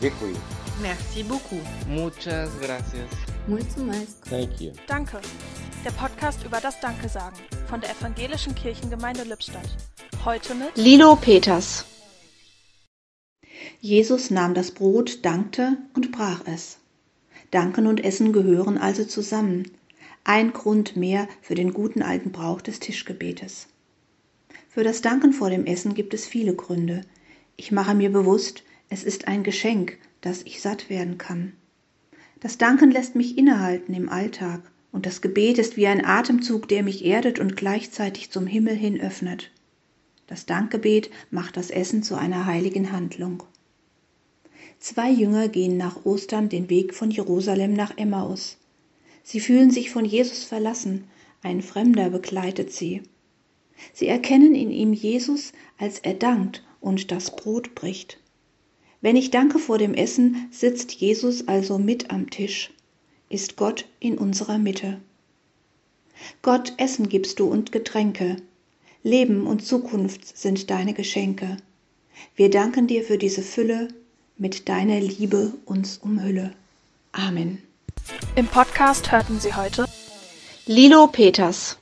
Děkuji. Merci beaucoup. Muchas gracias. Muito mais. Thank you. Danke. Der Podcast über das Danke sagen von der Evangelischen Kirchengemeinde Lippstadt. Heute mit Lilo Peters. Jesus nahm das Brot, dankte und brach es. Danken und Essen gehören also zusammen. Ein Grund mehr für den guten alten Brauch des Tischgebetes. Für das Danken vor dem Essen gibt es viele Gründe. Ich mache mir bewusst, es ist ein Geschenk, dass ich satt werden kann. Das Danken lässt mich innehalten im Alltag, und das Gebet ist wie ein Atemzug, der mich erdet und gleichzeitig zum Himmel hin öffnet. Das Dankgebet macht das Essen zu einer heiligen Handlung. Zwei Jünger gehen nach Ostern den Weg von Jerusalem nach Emmaus. Sie fühlen sich von Jesus verlassen, ein Fremder begleitet sie. Sie erkennen in ihm Jesus, als er dankt und das Brot bricht. Wenn ich danke vor dem Essen, sitzt Jesus also mit am Tisch, ist Gott in unserer Mitte. Gott, Essen gibst du und Getränke, Leben und Zukunft sind deine Geschenke. Wir danken dir für diese Fülle, mit deiner Liebe uns umhülle. Amen. Im Podcast hörten Sie heute Lilo Peters